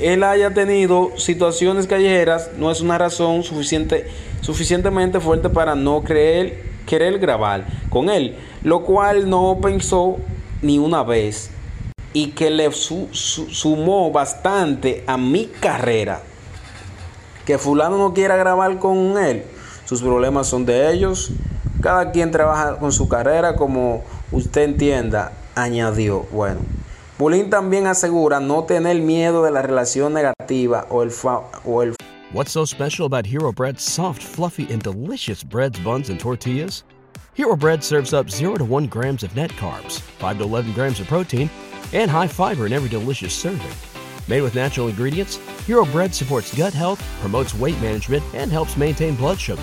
él haya tenido situaciones callejeras no es una razón suficiente, suficientemente fuerte para no creer, querer grabar con él, lo cual no pensó ni una vez y que le sumó bastante a mi carrera. Que fulano no quiera grabar con él, sus problemas son de ellos, cada quien trabaja con su carrera como usted entienda, añadió. Bueno. También asegura no tener miedo de la relación negativa o el, o el What's so special about Hero Bread's soft, fluffy, and delicious breads, buns, and tortillas? Hero Bread serves up 0 to 1 grams of net carbs, 5 to 11 grams of protein, and high fiber in every delicious serving. Made with natural ingredients, Hero Bread supports gut health, promotes weight management, and helps maintain blood sugar.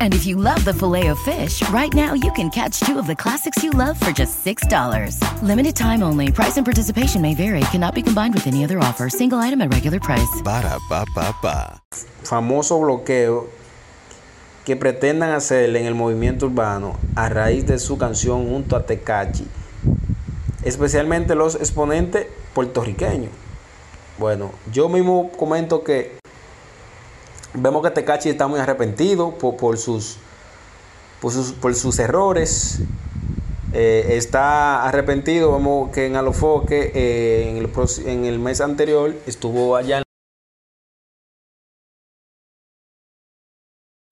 And if you love the filet of fish, right now you can catch two of the classics you love for just $6. Limited time only. Price and participation may vary. Cannot be combined with any other offer. Single item at regular price. Ba da ba ba ba. Famoso bloqueo que pretendan hacerle en el movimiento urbano a raíz de su canción junto a Tecachi. Especialmente los exponentes puertorriqueños. Bueno, yo mismo comento que Vemos que Tecachi está muy arrepentido por, sus, por, sus, errores. Eh, está arrepentido. Vemos que en Alofoque, eh, en, el, en el mes anterior, estuvo allá en